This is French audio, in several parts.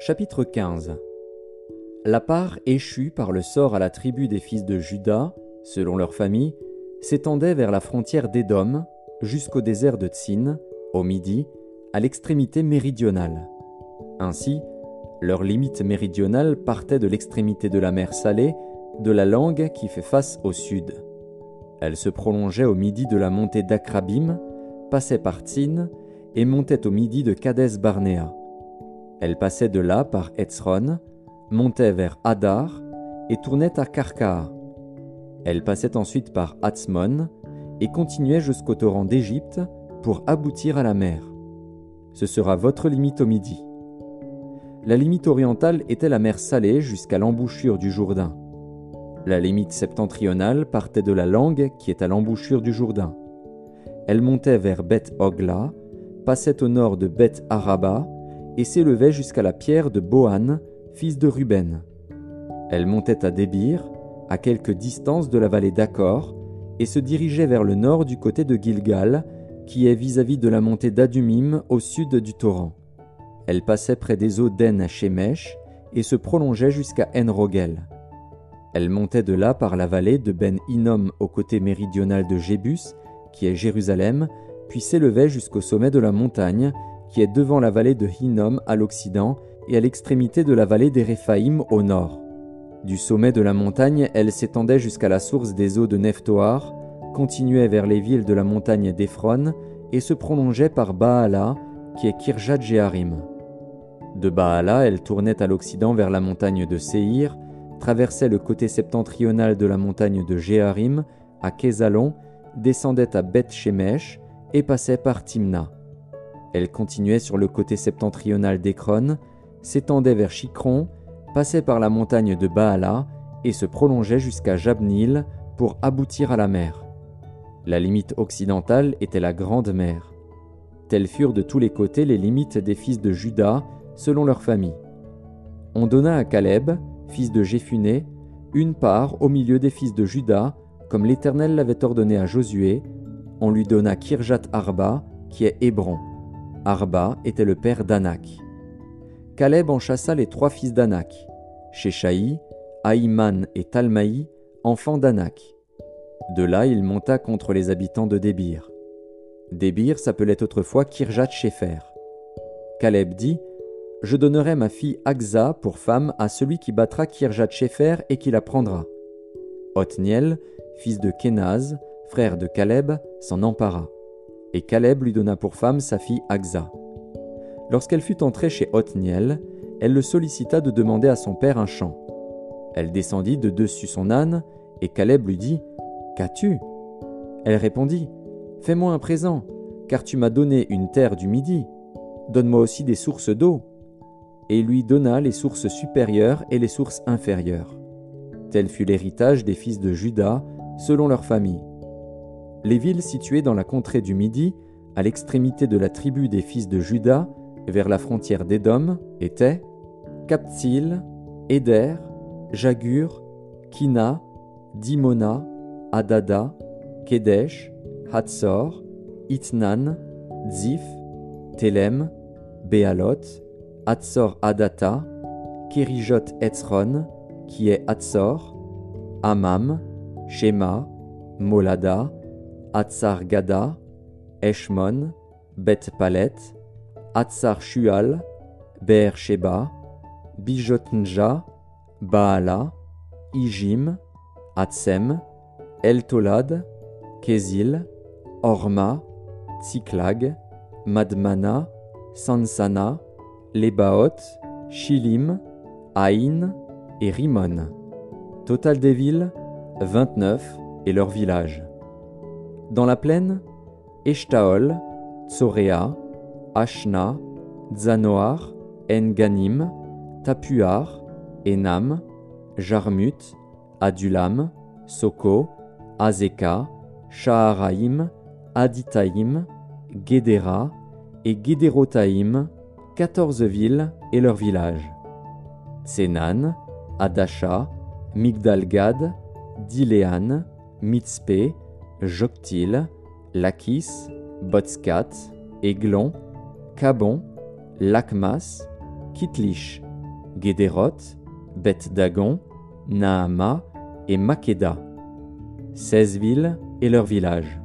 Chapitre 15 La part échue par le sort à la tribu des fils de Juda, selon leur famille, s'étendait vers la frontière d'Édom jusqu'au désert de Tsin, au midi, à l'extrémité méridionale. Ainsi, leur limite méridionale partait de l'extrémité de la mer Salée, de la langue qui fait face au sud. Elle se prolongeait au midi de la montée d'Akrabim, passait par Tsin et montait au midi de Kades Barnéa. Elle passait de là par Etzron, montait vers Hadar et tournait à Karkaa. Elle passait ensuite par Hatzmon et continuait jusqu'au torrent d'Égypte pour aboutir à la mer. Ce sera votre limite au midi. La limite orientale était la mer Salée jusqu'à l'embouchure du Jourdain. La limite septentrionale partait de la langue qui est à l'embouchure du Jourdain. Elle montait vers Beth Ogla, passait au nord de Beth Araba et s'élevait jusqu'à la pierre de Bohan, fils de Ruben. Elle montait à Débir, à quelque distance de la vallée d'Accor, et se dirigeait vers le nord du côté de Gilgal, qui est vis-à-vis de la montée d'Adumim au sud du torrent. Elle passait près des eaux d'En Shemesh et se prolongeait jusqu'à En-Rogel. Elle montait de là par la vallée de Ben Hinnom au côté méridional de Jébus, qui est Jérusalem, puis s'élevait jusqu'au sommet de la montagne, qui est devant la vallée de Hinnom à l'occident et à l'extrémité de la vallée des Réphaïm au nord. Du sommet de la montagne, elle s'étendait jusqu'à la source des eaux de Nephtoar, continuait vers les villes de la montagne d'Ephron et se prolongeait par Baala, qui est Kirjat Jearim. De Baala, elle tournait à l'occident vers la montagne de Séhir, traversait le côté septentrional de la montagne de Jearim, à Kézalon, descendait à Beth Shemesh et passait par Timna. Elle continuait sur le côté septentrional d'Ekron, s'étendait vers Chikron, passait par la montagne de Baala et se prolongeait jusqu'à Jabnil pour aboutir à la mer. La limite occidentale était la Grande Mer. Telles furent de tous les côtés les limites des fils de Juda selon leur famille. On donna à Caleb, fils de Jéphuné, une part au milieu des fils de Juda, comme l'Éternel l'avait ordonné à Josué. On lui donna Kirjat Arba, qui est Hébron. Arba était le père d'Anak. Caleb en chassa les trois fils d'Anak, Sheshaï, Aïman et Talmaï, enfants d'Anak. De là il monta contre les habitants de Débir. Débir s'appelait autrefois Kirjat Shefer. Caleb dit Je donnerai ma fille Agza pour femme à celui qui battra Kirjat Shefer et qui la prendra. Othniel, fils de Kenaz, frère de Caleb, s'en empara. Et Caleb lui donna pour femme sa fille Agza. Lorsqu'elle fut entrée chez Othniel, elle le sollicita de demander à son père un champ. Elle descendit de dessus son âne, et Caleb lui dit Qu'as-tu? Elle répondit Fais-moi un présent, car tu m'as donné une terre du midi. Donne-moi aussi des sources d'eau. Et lui donna les sources supérieures et les sources inférieures. Tel fut l'héritage des fils de Juda, selon leur famille. Les villes situées dans la contrée du Midi, à l'extrémité de la tribu des fils de Juda, vers la frontière d'Édom, étaient Captil, Éder, Jagur, Kina, Dimona, Adada, Kedesh, Hatzor, Itnan, Zif, Telem, Béalot, Hatzor Adata, Kerijot Etzron, qui est Hatzor, Amam, Shema, Molada, Hatzar Gada, Eshmon, Bet Palet, Hatzar Shual, Be'er Sheba, Bijotnja, Baala, Ijim, Hatzem, El-Tolad, Kezil, Orma, Tsiklag, Madmana, Sansana, Lebaot, Shilim, Aïn et Rimon. Total des villes, 29 et leurs villages. Dans la plaine, Eshtaol, Tsorea, Ashna, Zanoar, Enganim, Tapuar, Enam, Jarmut, Adulam, Soko, Azeka, Shaharaim, Aditaïm, Gedera et Gederotaïm, quatorze villes et leurs villages. Tsenan, Adasha, Migdalgad, Diléan, Mitzpé, Joktil, Lakis, Botskat, Aiglon, Cabon, Lakmas, Kitlish, Gédéroth, Beth Dagon, Naama et Makeda, seize villes et leurs villages.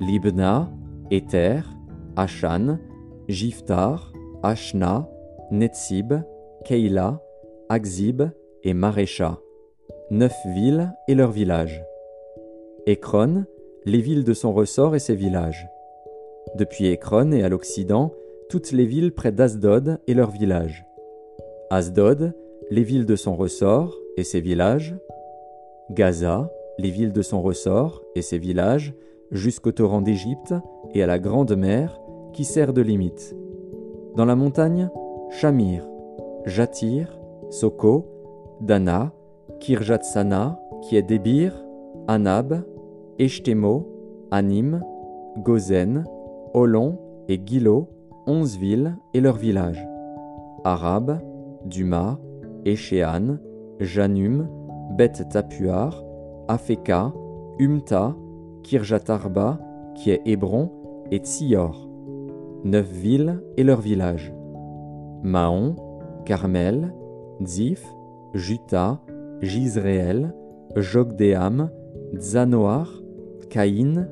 Libna, Éther, Ashan, Jiftar, Ashna, Netsib, Keila, Akzib et Marécha, neuf villes et leurs villages. Ekron, les villes de son ressort et ses villages. Depuis Ekron et à l'occident, toutes les villes près d'Asdod et leurs villages. Asdod, les villes de son ressort et ses villages. Gaza, les villes de son ressort et ses villages, jusqu'au torrent d'Égypte et à la grande mer qui sert de limite. Dans la montagne, Shamir, Jatir, Soko, Dana, Kirjatsana, qui est Débir, Anab, Eshtemo, Anim, Gozen, Olon et Gilo, onze villes et leurs villages. Arab, Duma, Échéan, Janum, Beth Tapuar, Afeka, Umta, Kirjatarba, qui est Hébron, et Tsior, neuf villes et leurs villages. Mahon, Carmel, Ziph, Juta, Gisréel, Jogdéam, Zanoar, Caïn,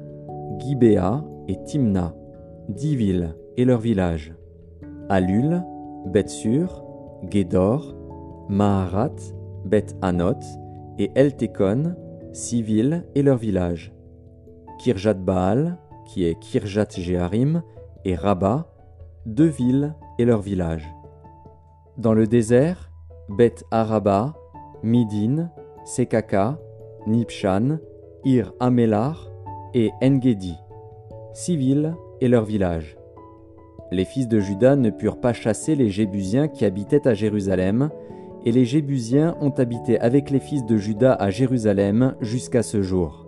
Gibéa et Timna, dix villes et leurs villages. Alul, Bethsur, Gédor, Maharat, Beth Anot et Eltekon, six villes et leurs villages. Kirjat Baal, qui est Kirjat Jeharim, et Rabat, deux villes et leurs villages. Dans le désert, Beth Araba, Midin, Sekaka, Nipshan, Ir Amélar et Engedi, six et leurs villages. Les fils de Juda ne purent pas chasser les Jébusiens qui habitaient à Jérusalem, et les Jébusiens ont habité avec les fils de Juda à Jérusalem jusqu'à ce jour.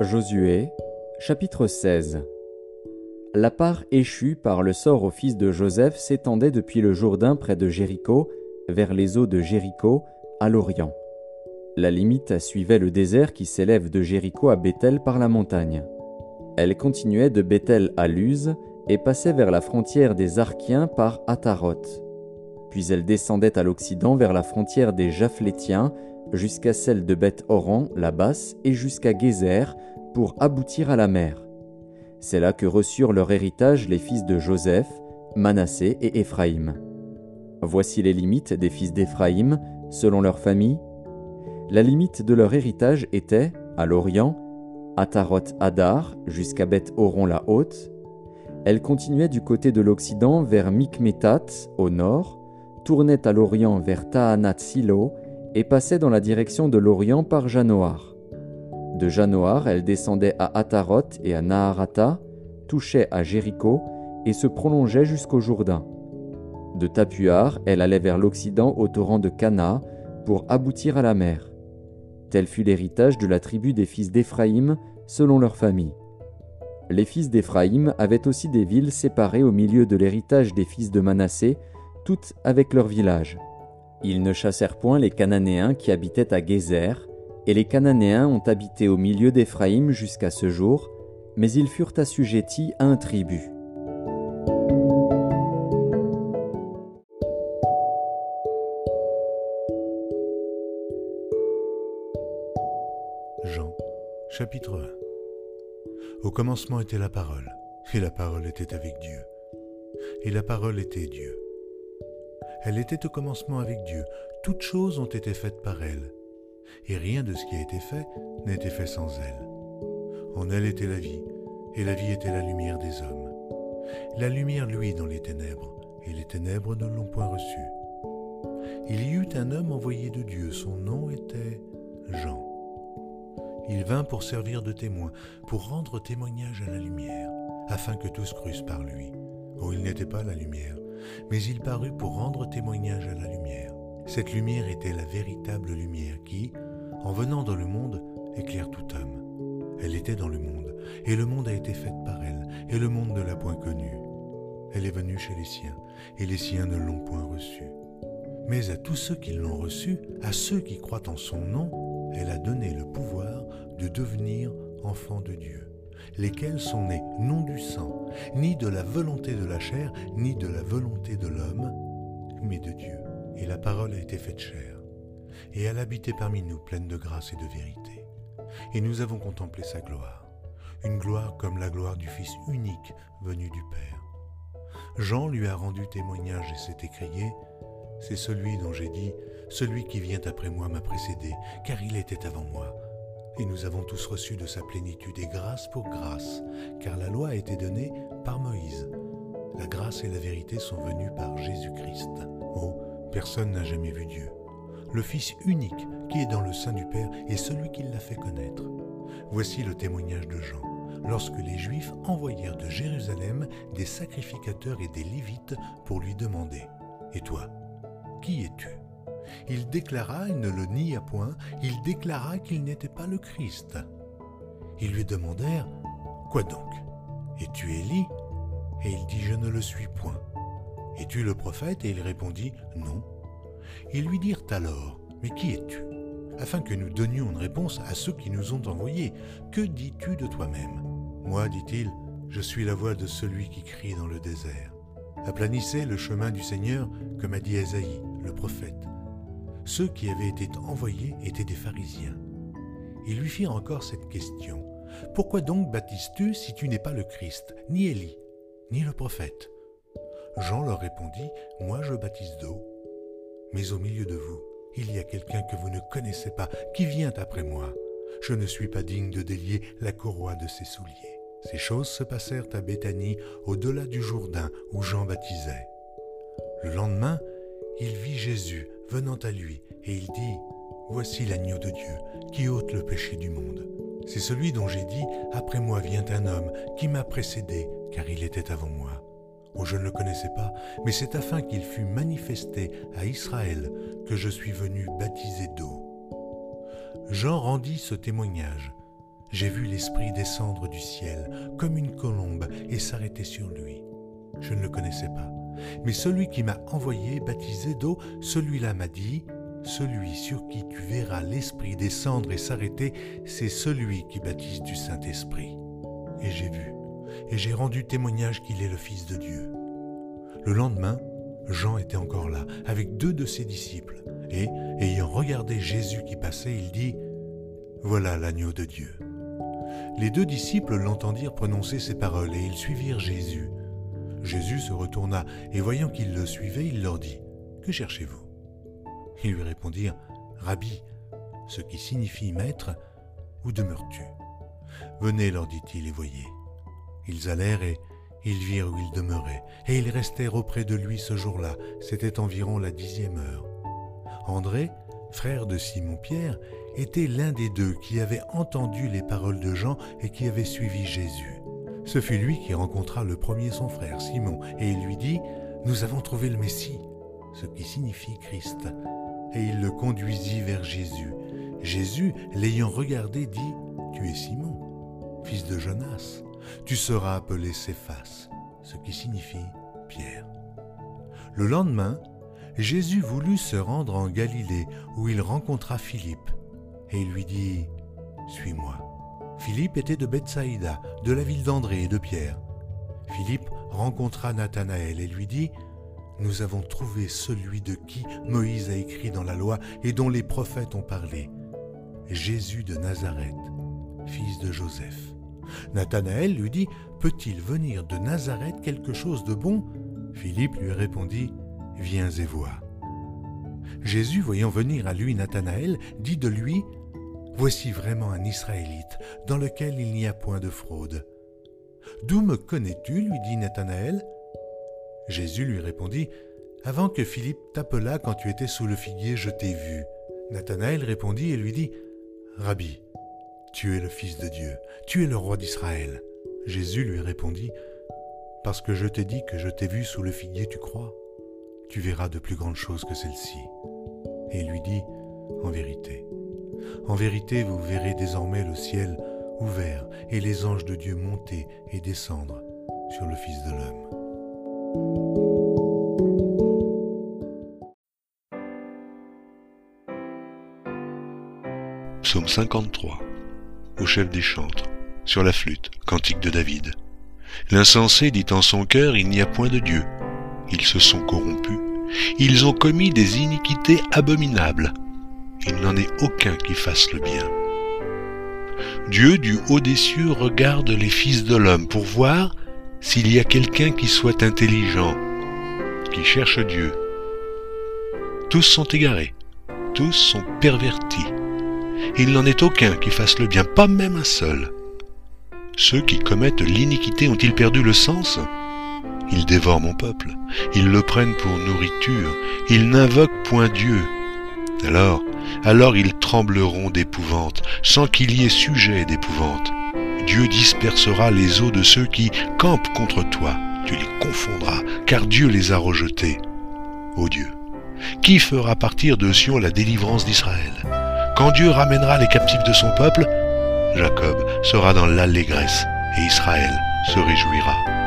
Josué, chapitre 16 La part échue par le sort au fils de Joseph s'étendait depuis le Jourdain près de Jéricho, vers les eaux de Jéricho, à l'Orient. La limite suivait le désert qui s'élève de Jéricho à Bethel par la montagne. Elle continuait de Bethel à Luz et passait vers la frontière des Archiens par Ataroth. Puis elle descendait à l'occident vers la frontière des Japhlétiens jusqu'à celle de Beth Oran, la basse, et jusqu'à Gézer, pour aboutir à la mer. C'est là que reçurent leur héritage les fils de Joseph, Manassé et Éphraïm. Voici les limites des fils d'Éphraïm, selon leur famille. La limite de leur héritage était, à l'orient, Ataroth Adar jusqu'à Beth Oron la Haute. Elle continuait du côté de l'Occident vers Mikmetat, au nord, tournait à l'Orient vers Tahanat Silo et passait dans la direction de l'Orient par Janoar. De Janoar, elle descendait à Ataroth et à Naharata, touchait à Jéricho et se prolongeait jusqu'au Jourdain. De Tapuar, elle allait vers l'Occident au torrent de Cana pour aboutir à la mer. Tel fut l'héritage de la tribu des fils d'Éphraïm selon leur famille. Les fils d'Éphraïm avaient aussi des villes séparées au milieu de l'héritage des fils de Manassé, toutes avec leurs villages. Ils ne chassèrent point les Cananéens qui habitaient à Gézer, et les Cananéens ont habité au milieu d'Éphraïm jusqu'à ce jour, mais ils furent assujettis à un tribut. Jean, chapitre 1 Au commencement était la parole, et la parole était avec Dieu, et la parole était Dieu. Elle était au commencement avec Dieu, toutes choses ont été faites par elle et rien de ce qui a été fait n'a été fait sans elle. En elle était la vie, et la vie était la lumière des hommes. La lumière luit dans les ténèbres, et les ténèbres ne l'ont point reçue. Il y eut un homme envoyé de Dieu, son nom était Jean. Il vint pour servir de témoin, pour rendre témoignage à la lumière, afin que tous crussent par lui. Oh, il n'était pas la lumière, mais il parut pour rendre témoignage à la lumière. Cette lumière était la véritable lumière qui, en venant dans le monde, éclaire tout homme. Elle était dans le monde, et le monde a été fait par elle, et le monde ne l'a point connue. Elle est venue chez les siens, et les siens ne l'ont point reçue. Mais à tous ceux qui l'ont reçue, à ceux qui croient en son nom, elle a donné le pouvoir de devenir enfants de Dieu, lesquels sont nés non du sang, ni de la volonté de la chair, ni de la volonté de l'homme, mais de Dieu. Et la parole a été faite chair, et elle habitait parmi nous pleine de grâce et de vérité. Et nous avons contemplé sa gloire, une gloire comme la gloire du Fils unique venu du Père. Jean lui a rendu témoignage et s'est écrié, C'est celui dont j'ai dit, Celui qui vient après moi m'a précédé, car il était avant moi. Et nous avons tous reçu de sa plénitude et grâce pour grâce, car la loi a été donnée par Moïse. La grâce et la vérité sont venues par Jésus-Christ. Personne n'a jamais vu Dieu. Le Fils unique qui est dans le sein du Père est celui qui l'a fait connaître. Voici le témoignage de Jean lorsque les Juifs envoyèrent de Jérusalem des sacrificateurs et des Lévites pour lui demander Et toi, qui es-tu? Il déclara, il ne le nia point, il déclara qu'il n'était pas le Christ. Ils lui demandèrent Quoi donc? Es-tu Élie? Et il dit Je ne le suis point. Es-tu le prophète? Et il répondit Non. Ils lui dirent alors Mais qui es-tu? Afin que nous donnions une réponse à ceux qui nous ont envoyés. Que dis-tu de toi-même? Moi, dit-il, je suis la voix de celui qui crie dans le désert. Aplanissez le chemin du Seigneur, comme a dit Esaïe, le prophète. Ceux qui avaient été envoyés étaient des pharisiens. Ils lui firent encore cette question. Pourquoi donc baptises-tu si tu n'es pas le Christ, ni Élie, ni le prophète? Jean leur répondit, Moi je baptise d'eau, mais au milieu de vous, il y a quelqu'un que vous ne connaissez pas qui vient après moi. Je ne suis pas digne de délier la courroie de ses souliers. Ces choses se passèrent à Béthanie, au-delà du Jourdain, où Jean baptisait. Le lendemain, il vit Jésus venant à lui, et il dit, Voici l'agneau de Dieu, qui ôte le péché du monde. C'est celui dont j'ai dit, Après moi vient un homme, qui m'a précédé, car il était avant moi. Oh, je ne le connaissais pas, mais c'est afin qu'il fût manifesté à Israël que je suis venu baptiser d'eau. Jean rendit ce témoignage. J'ai vu l'Esprit descendre du ciel comme une colombe et s'arrêter sur lui. Je ne le connaissais pas, mais celui qui m'a envoyé baptiser d'eau, celui-là m'a dit, celui sur qui tu verras l'Esprit descendre et s'arrêter, c'est celui qui baptise du Saint-Esprit. Et j'ai vu et j'ai rendu témoignage qu'il est le Fils de Dieu. Le lendemain, Jean était encore là, avec deux de ses disciples, et, ayant regardé Jésus qui passait, il dit, Voilà l'agneau de Dieu. Les deux disciples l'entendirent prononcer ces paroles, et ils suivirent Jésus. Jésus se retourna, et voyant qu'ils le suivaient, il leur dit, Que cherchez-vous? Ils lui répondirent, Rabbi, ce qui signifie maître, où demeures-tu? Venez, leur dit-il, et voyez. Ils allèrent et ils virent où il demeurait, et ils restèrent auprès de lui ce jour-là. C'était environ la dixième heure. André, frère de Simon-Pierre, était l'un des deux qui avait entendu les paroles de Jean et qui avait suivi Jésus. Ce fut lui qui rencontra le premier son frère, Simon, et il lui dit, Nous avons trouvé le Messie, ce qui signifie Christ. Et il le conduisit vers Jésus. Jésus, l'ayant regardé, dit, Tu es Simon, fils de Jonas tu seras appelé Céphas, ce qui signifie Pierre. Le lendemain, Jésus voulut se rendre en Galilée où il rencontra Philippe, et il lui dit, Suis-moi. Philippe était de Bethsaïda, de la ville d'André et de Pierre. Philippe rencontra Nathanaël et lui dit, Nous avons trouvé celui de qui Moïse a écrit dans la loi et dont les prophètes ont parlé, Jésus de Nazareth, fils de Joseph. Nathanaël lui dit, Peut-il venir de Nazareth quelque chose de bon? Philippe lui répondit, Viens et vois. Jésus, voyant venir à lui Nathanaël, dit de lui, Voici vraiment un Israélite, dans lequel il n'y a point de fraude. D'où me connais-tu? lui dit Nathanaël. Jésus lui répondit, Avant que Philippe t'appelât quand tu étais sous le figuier, je t'ai vu. Nathanaël répondit et lui dit, Rabbi, tu es le Fils de Dieu, tu es le roi d'Israël. Jésus lui répondit, Parce que je t'ai dit que je t'ai vu sous le figuier, tu crois? Tu verras de plus grandes choses que celle-ci. Et il lui dit, En vérité, en vérité vous verrez désormais le ciel ouvert et les anges de Dieu monter et descendre sur le Fils de l'homme. Psaume 53. Au chef des chantres, sur la flûte, cantique de David. L'insensé dit en son cœur, il n'y a point de Dieu. Ils se sont corrompus. Ils ont commis des iniquités abominables. Il n'en est aucun qui fasse le bien. Dieu du haut des cieux regarde les fils de l'homme pour voir s'il y a quelqu'un qui soit intelligent, qui cherche Dieu. Tous sont égarés, tous sont pervertis. Il n'en est aucun qui fasse le bien, pas même un seul. Ceux qui commettent l'iniquité ont-ils perdu le sens? Ils dévorent mon peuple, ils le prennent pour nourriture, ils n'invoquent point Dieu. Alors, alors ils trembleront d'épouvante, sans qu'il y ait sujet d'épouvante. Dieu dispersera les eaux de ceux qui campent contre toi, tu les confondras, car Dieu les a rejetés. Ô Dieu, qui fera partir de Sion la délivrance d'Israël? Quand Dieu ramènera les captifs de son peuple, Jacob sera dans l'allégresse et Israël se réjouira.